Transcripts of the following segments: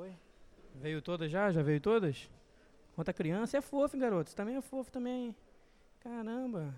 Foi? Veio todas já? Já veio todas? Quanta criança? É fofo, hein, garoto? Você também é fofo também. Caramba.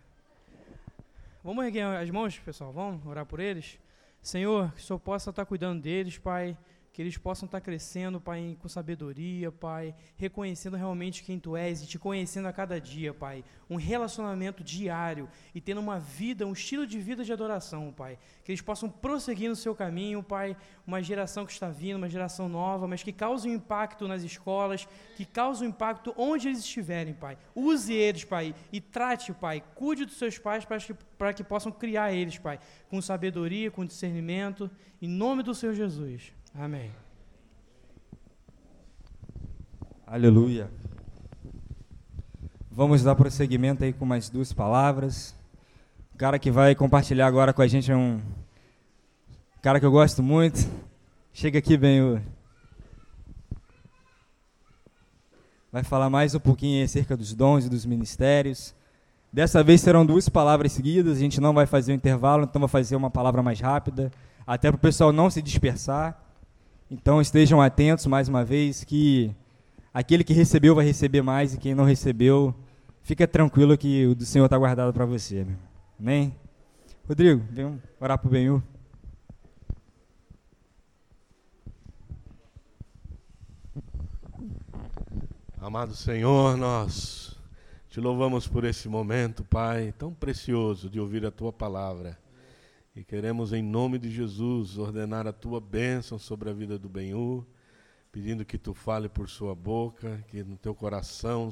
Vamos erguer as mãos, pessoal? Vamos orar por eles? Senhor, que o Senhor possa estar cuidando deles, Pai que eles possam estar crescendo, Pai, com sabedoria, Pai, reconhecendo realmente quem Tu és e te conhecendo a cada dia, Pai. Um relacionamento diário e tendo uma vida, um estilo de vida de adoração, Pai. Que eles possam prosseguir no seu caminho, Pai. Uma geração que está vindo, uma geração nova, mas que cause um impacto nas escolas, que cause um impacto onde eles estiverem, Pai. Use eles, Pai, e trate, Pai. Cuide dos seus pais para que, para que possam criar eles, Pai, com sabedoria, com discernimento. Em nome do Senhor Jesus. Amém. Aleluia. Vamos dar prosseguimento aí com mais duas palavras. O cara que vai compartilhar agora com a gente é um cara que eu gosto muito. Chega aqui, bem. Vai falar mais um pouquinho acerca dos dons e dos ministérios. Dessa vez serão duas palavras seguidas, a gente não vai fazer um intervalo, então vai fazer uma palavra mais rápida, até para o pessoal não se dispersar. Então estejam atentos mais uma vez que aquele que recebeu vai receber mais e quem não recebeu, fica tranquilo que o do Senhor está guardado para você. Amém? Rodrigo, vem orar para o Benhu. Amado Senhor, nós te louvamos por esse momento, Pai, tão precioso de ouvir a tua palavra. E queremos, em nome de Jesus, ordenar a tua bênção sobre a vida do Benhu, pedindo que tu fale por sua boca, que no teu coração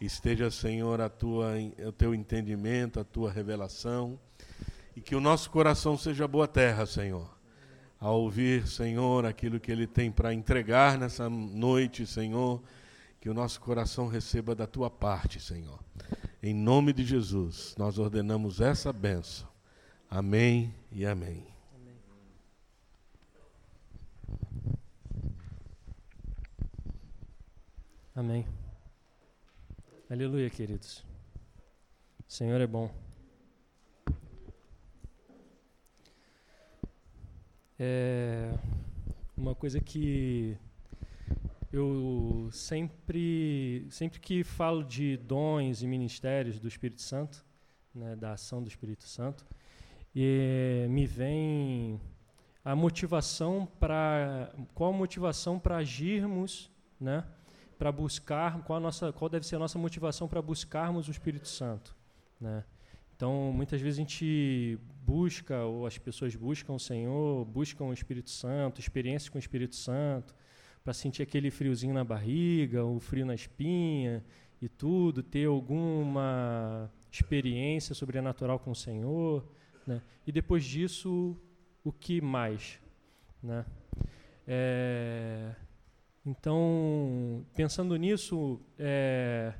esteja, Senhor, a tua, o teu entendimento, a tua revelação, e que o nosso coração seja boa terra, Senhor. Ao ouvir, Senhor, aquilo que Ele tem para entregar nessa noite, Senhor, que o nosso coração receba da tua parte, Senhor. Em nome de Jesus, nós ordenamos essa bênção Amém e amém. Amém. Aleluia, queridos. O Senhor é bom. É uma coisa que eu sempre, sempre que falo de dons e ministérios do Espírito Santo, né, da ação do Espírito Santo, e me vem a motivação para qual a motivação para agirmos, né? Para buscar qual a nossa qual deve ser a nossa motivação para buscarmos o Espírito Santo, né? Então, muitas vezes a gente busca ou as pessoas buscam o Senhor, buscam o Espírito Santo, experiências com o Espírito Santo, para sentir aquele friozinho na barriga, o frio na espinha e tudo, ter alguma experiência sobrenatural com o Senhor. Né? E depois disso, o que mais? Né? É, então, pensando nisso, é,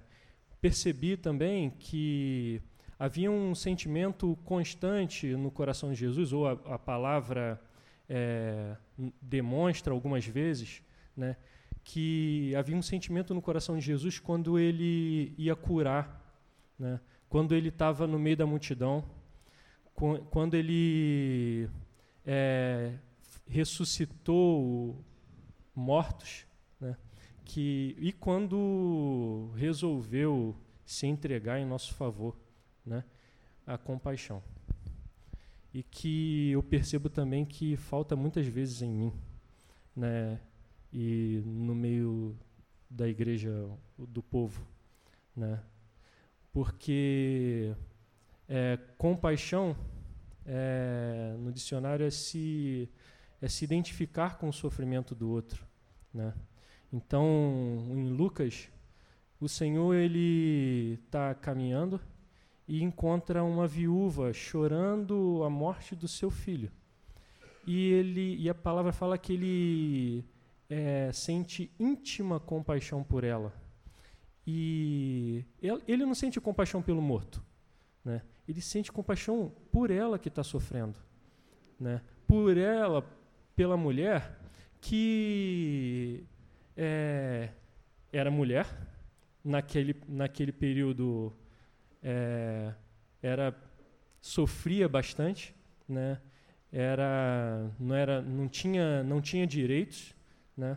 percebi também que havia um sentimento constante no coração de Jesus, ou a, a palavra é, demonstra algumas vezes, né, que havia um sentimento no coração de Jesus quando ele ia curar, né, quando ele estava no meio da multidão, quando ele é, ressuscitou mortos, né? que, e quando resolveu se entregar em nosso favor, né? a compaixão. E que eu percebo também que falta muitas vezes em mim, né? e no meio da igreja do povo, né? porque é, compaixão, é, no dicionário, é se, é se identificar com o sofrimento do outro. Né? Então, em Lucas, o Senhor ele está caminhando e encontra uma viúva chorando a morte do seu filho. E ele e a palavra fala que ele é, sente íntima compaixão por ela. E ele não sente compaixão pelo morto, né? Ele sente compaixão por ela que está sofrendo, né? por ela, pela mulher que é, era mulher, naquele, naquele período é, era sofria bastante, né? era, não, era, não, tinha, não tinha direitos, né?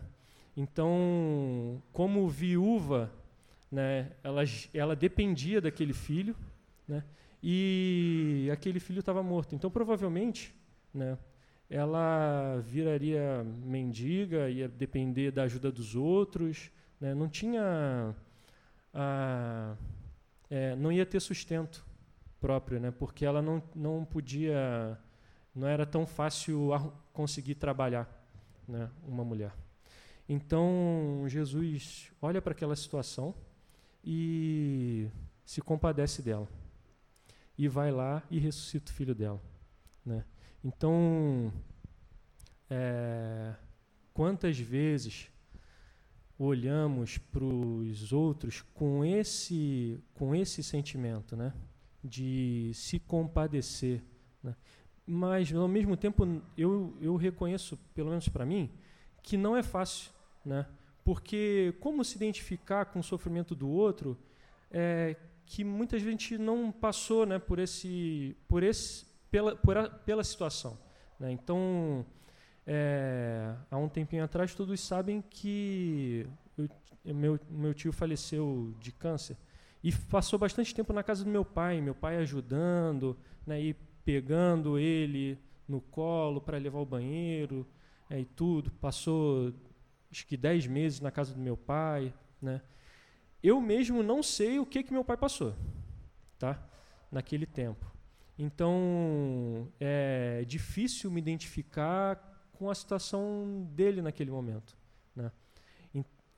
Então, como viúva, né, ela, ela dependia daquele filho, né, e aquele filho estava morto. Então, provavelmente, né, ela viraria mendiga, ia depender da ajuda dos outros, né, não tinha, a, é, não ia ter sustento próprio, né, porque ela não, não podia, não era tão fácil conseguir trabalhar, né, uma mulher. Então Jesus olha para aquela situação e se compadece dela e vai lá e ressuscita o filho dela, né? Então, é, quantas vezes olhamos para os outros com esse com esse sentimento, né? De se compadecer, né? Mas ao mesmo tempo eu eu reconheço, pelo menos para mim, que não é fácil, né? Porque como se identificar com o sofrimento do outro, é, que muitas vezes a gente não passou, né, por esse, por esse, pela, por a, pela situação, né? Então, é, há um tempinho atrás todos sabem que eu, meu meu tio faleceu de câncer e passou bastante tempo na casa do meu pai, meu pai ajudando, né, e pegando ele no colo para levar ao banheiro, é, e tudo. Passou acho que 10 meses na casa do meu pai, né? Eu mesmo não sei o que que meu pai passou, tá? Naquele tempo. Então, é difícil me identificar com a situação dele naquele momento, né?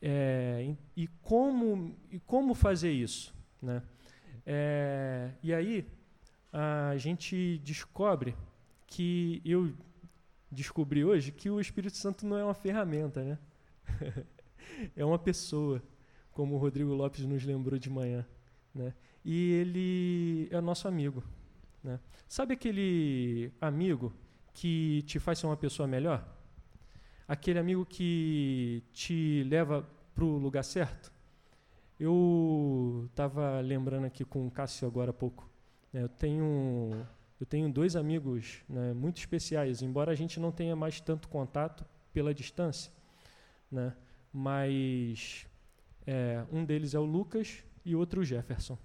É, e como e como fazer isso, né? É, e aí a gente descobre que eu descobri hoje que o Espírito Santo não é uma ferramenta, né? é uma pessoa, como o Rodrigo Lopes nos lembrou de manhã, né? E ele é nosso amigo, né? Sabe aquele amigo que te faz ser uma pessoa melhor? Aquele amigo que te leva para o lugar certo? Eu estava lembrando aqui com o Cássio agora há pouco. Né? Eu tenho eu tenho dois amigos né, muito especiais, embora a gente não tenha mais tanto contato pela distância, né, mas é, um deles é o Lucas e outro o Jefferson.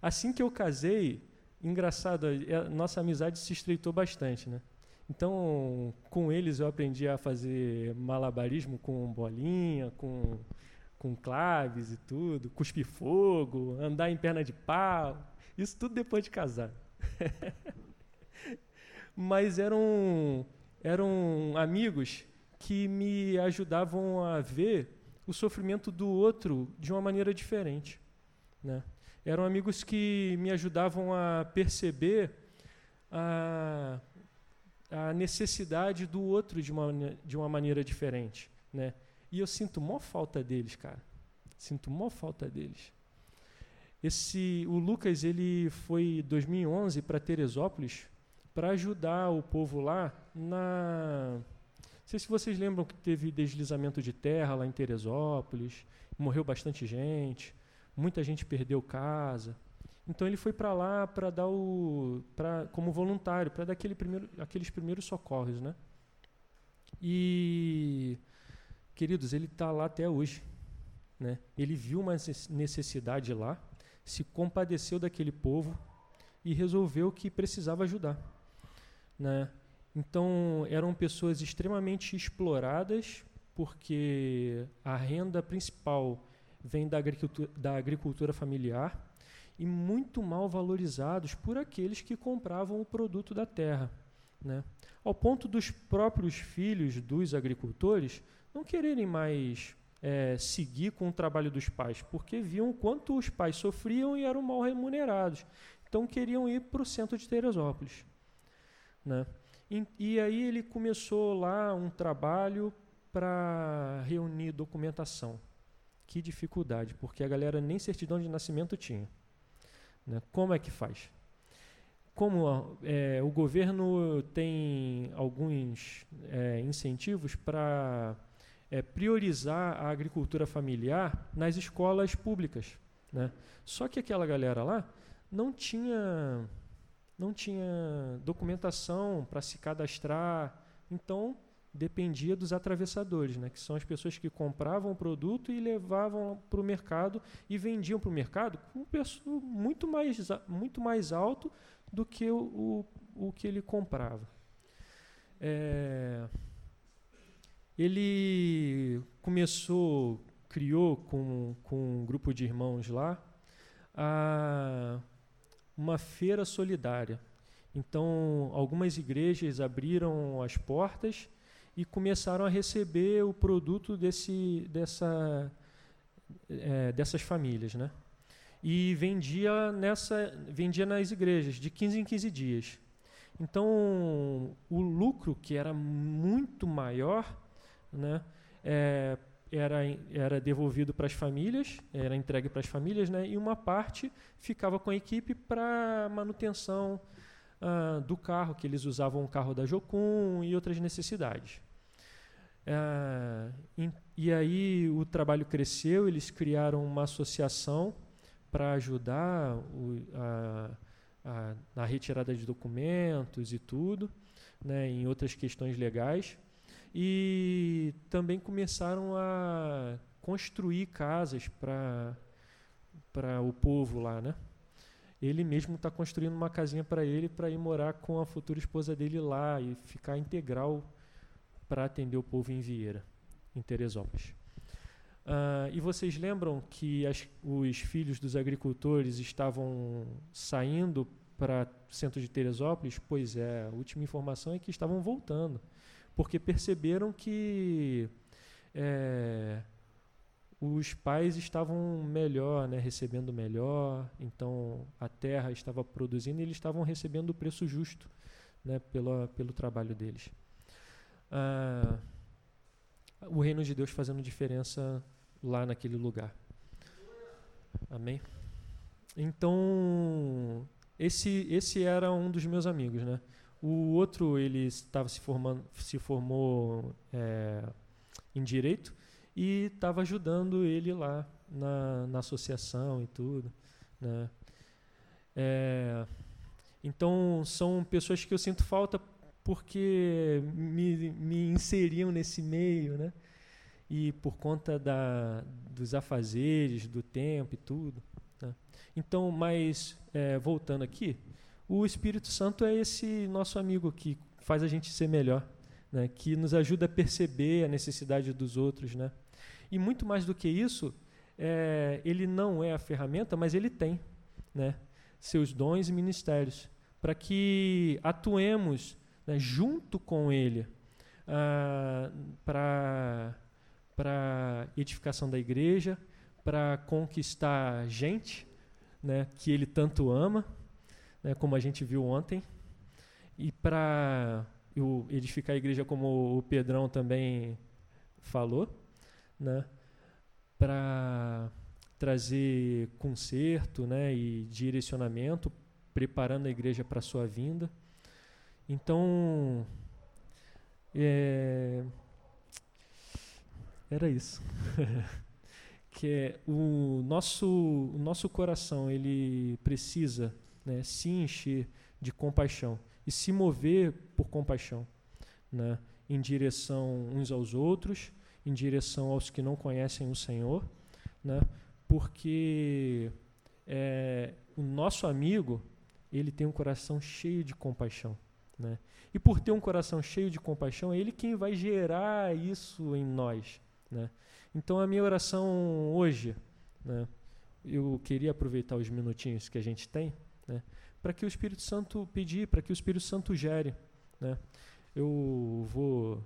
Assim que eu casei, engraçado, a nossa amizade se estreitou bastante, né? Então, com eles eu aprendi a fazer malabarismo com bolinha, com, com claves e tudo, cuspir fogo, andar em perna de pau, isso tudo depois de casar. mas eram, eram amigos que me ajudavam a ver o sofrimento do outro de uma maneira diferente. Né? Eram amigos que me ajudavam a perceber a, a necessidade do outro de uma, de uma maneira diferente. Né? E eu sinto mó falta deles, cara. Sinto mó falta deles. Esse, o Lucas ele foi em 2011 para Teresópolis para ajudar o povo lá na. Sei se vocês lembram que teve deslizamento de terra lá em Teresópolis, morreu bastante gente, muita gente perdeu casa. Então ele foi para lá para dar o, pra, como voluntário, para dar aquele primeiro, aqueles primeiros socorros, né? E queridos, ele está lá até hoje, né? Ele viu uma necessidade lá, se compadeceu daquele povo e resolveu que precisava ajudar. Né? Então, eram pessoas extremamente exploradas, porque a renda principal vem da agricultura, da agricultura familiar e muito mal valorizados por aqueles que compravam o produto da terra. Né? Ao ponto dos próprios filhos dos agricultores não quererem mais é, seguir com o trabalho dos pais, porque viam quanto os pais sofriam e eram mal remunerados. Então queriam ir para o centro de Teresópolis. Né? E, e aí ele começou lá um trabalho para reunir documentação. Que dificuldade, porque a galera nem certidão de nascimento tinha. Né? Como é que faz? Como é, o governo tem alguns é, incentivos para é, priorizar a agricultura familiar nas escolas públicas. Né? Só que aquela galera lá não tinha, não tinha documentação para se cadastrar, então dependia dos atravessadores, né, que são as pessoas que compravam o produto e levavam para o mercado e vendiam para o mercado com um preço muito mais, muito mais alto do que o, o, o que ele comprava. É, ele começou, criou com, com um grupo de irmãos lá a, uma feira solidária. Então, algumas igrejas abriram as portas e começaram a receber o produto desse, dessa, é, dessas famílias, né? E vendia, nessa, vendia nas igrejas, de 15 em 15 dias. Então, o lucro, que era muito maior, né, é, era, era devolvido para as famílias, era entregue para as famílias, né, e uma parte ficava com a equipe para manutenção ah, do carro, que eles usavam o carro da Jocum e outras necessidades. Ah, e aí o trabalho cresceu, eles criaram uma associação para ajudar o, a, a, na retirada de documentos e tudo, né, em outras questões legais. E também começaram a construir casas para o povo lá, né? Ele mesmo está construindo uma casinha para ele para ir morar com a futura esposa dele lá e ficar integral para atender o povo em Vieira, em Teresópolis. Uh, e vocês lembram que as, os filhos dos agricultores estavam saindo para centro de Teresópolis? Pois é, a última informação é que estavam voltando, porque perceberam que é, os pais estavam melhor, né, recebendo melhor, então a terra estava produzindo e eles estavam recebendo o preço justo né, pelo, pelo trabalho deles. Ah, o reino de Deus fazendo diferença lá naquele lugar. Amém? Então, esse, esse era um dos meus amigos, né? O outro, ele estava se formando, se formou é, em direito e estava ajudando ele lá na, na associação e tudo. Né? É, então, são pessoas que eu sinto falta porque me, me inseriam nesse meio, né? E por conta da, dos afazeres, do tempo e tudo. Né? Então, mas é, voltando aqui, o Espírito Santo é esse nosso amigo que faz a gente ser melhor, né? que nos ajuda a perceber a necessidade dos outros, né? E muito mais do que isso, é, ele não é a ferramenta, mas ele tem né, seus dons e ministérios, para que atuemos né, junto com ele ah, para edificação da igreja, para conquistar gente né, que ele tanto ama, né, como a gente viu ontem, e para edificar a igreja, como o Pedrão também falou né, para trazer conserto né, e direcionamento, preparando a igreja para a sua vinda. Então, é, era isso. que é, o nosso o nosso coração ele precisa né, se encher de compaixão e se mover por compaixão, né, em direção uns aos outros em direção aos que não conhecem o Senhor, né? porque é, o nosso amigo ele tem um coração cheio de compaixão. Né? E por ter um coração cheio de compaixão, é ele quem vai gerar isso em nós. Né? Então, a minha oração hoje, né? eu queria aproveitar os minutinhos que a gente tem, né? para que o Espírito Santo pedir, para que o Espírito Santo gere. Né? Eu vou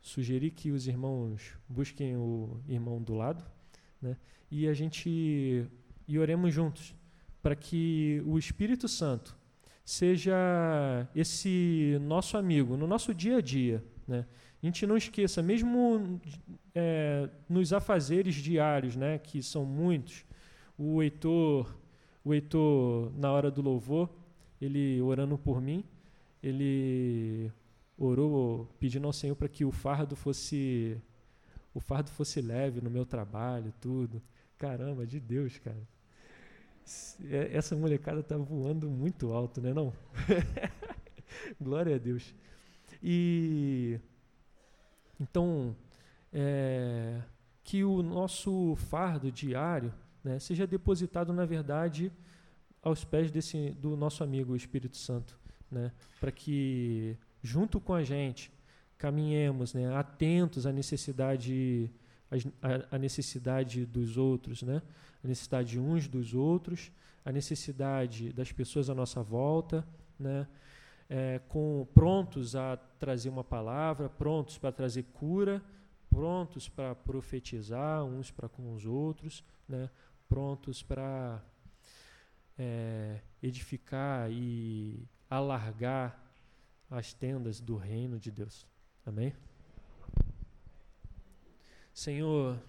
sugerir que os irmãos busquem o irmão do lado, né? E a gente e oremos juntos para que o Espírito Santo seja esse nosso amigo no nosso dia a dia, né? A gente não esqueça, mesmo é, nos afazeres diários, né, que são muitos, o Heitor, o Heitor na hora do louvor, ele orando por mim, ele orou pedindo ao Senhor para que o fardo fosse o fardo fosse leve no meu trabalho, tudo. Caramba, de Deus, cara. É, essa molecada tá voando muito alto, né, não? Glória a Deus. E Então, é, que o nosso fardo diário né, seja depositado, na verdade, aos pés desse, do nosso amigo Espírito Santo, né, para que, junto com a gente, caminhemos né, atentos à necessidade, à, à necessidade dos outros, né, a necessidade uns dos outros, a necessidade das pessoas à nossa volta, né, é, com prontos a trazer uma palavra, prontos para trazer cura, prontos para profetizar uns para com os outros, né, prontos para é, edificar e alargar as tendas do reino de Deus. Amém? Senhor,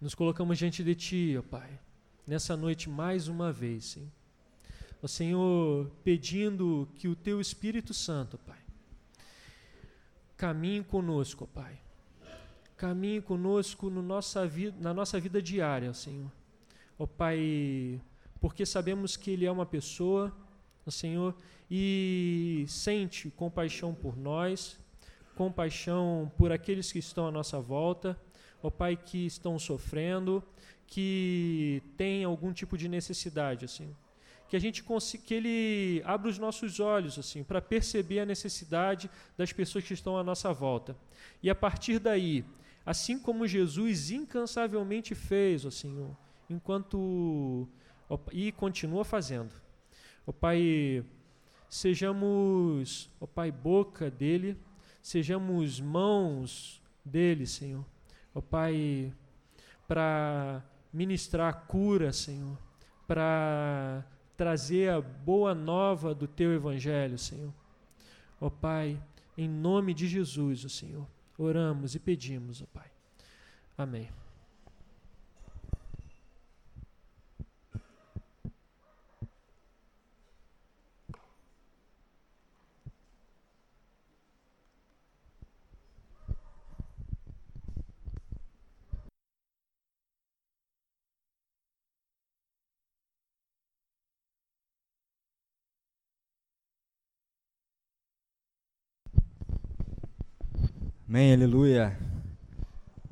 nos colocamos diante de Ti, ó Pai, nessa noite mais uma vez, Senhor. Ó Senhor, pedindo que o Teu Espírito Santo, ó Pai, caminhe conosco, ó Pai. Caminhe conosco no nossa vida, na nossa vida diária, Senhor. Ó Pai, porque sabemos que Ele é uma pessoa, Senhor, e sente compaixão por nós, compaixão por aqueles que estão à nossa volta, ó Pai, que estão sofrendo, que têm algum tipo de necessidade, assim. Que a gente que ele abra os nossos olhos, assim, para perceber a necessidade das pessoas que estão à nossa volta. E a partir daí, assim como Jesus incansavelmente fez, ó Senhor, enquanto e continua fazendo. Ó Pai, sejamos, ó Pai, boca dele, sejamos mãos dele, Senhor. Ó Pai, para ministrar cura, Senhor, para trazer a boa nova do teu evangelho, Senhor. Ó Pai, em nome de Jesus, ó Senhor, oramos e pedimos, ó Pai. Amém. Amém, aleluia.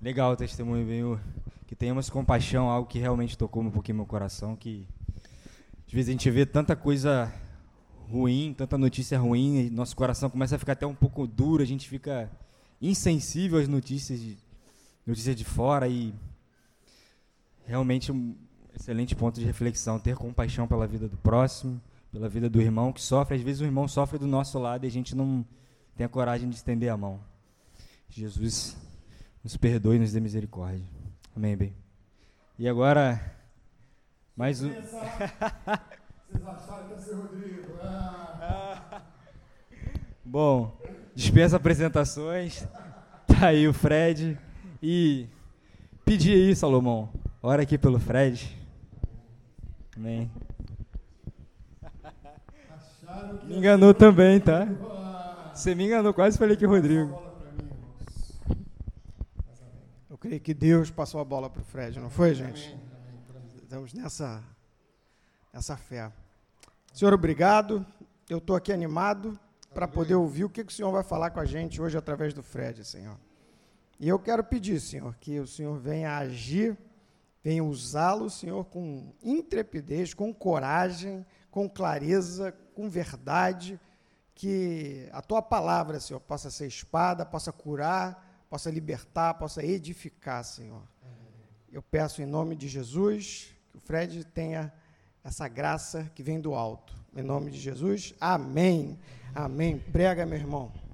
Legal o testemunho, viu? Que tenhamos compaixão, algo que realmente tocou um pouquinho meu coração, que às vezes a gente vê tanta coisa ruim, tanta notícia ruim, nosso coração começa a ficar até um pouco duro, a gente fica insensível às notícias de, notícias de fora e realmente um excelente ponto de reflexão, ter compaixão pela vida do próximo, pela vida do irmão que sofre, às vezes o irmão sofre do nosso lado e a gente não tem a coragem de estender a mão. Jesus nos perdoe e nos dê misericórdia. Amém, bem. E agora, mais um. Vocês acharam que ia ser Rodrigo? Ah. Bom, dispensa apresentações. Tá aí o Fred. E pedir aí, Salomão. Ora aqui pelo Fred. Amém. Me enganou também, tá? Você me enganou, quase falei que Rodrigo. Eu creio que Deus passou a bola para o Fred, não foi, gente? Estamos nessa, nessa fé. Senhor, obrigado. Eu estou aqui animado para poder ouvir o que, que o Senhor vai falar com a gente hoje através do Fred, Senhor. E eu quero pedir, Senhor, que o Senhor venha agir, venha usá-lo, Senhor, com intrepidez, com coragem, com clareza, com verdade, que a tua palavra, Senhor, possa ser espada, possa curar, possa libertar, possa edificar, Senhor. Eu peço em nome de Jesus que o Fred tenha essa graça que vem do alto. Em nome de Jesus, amém. Amém. Prega, meu irmão.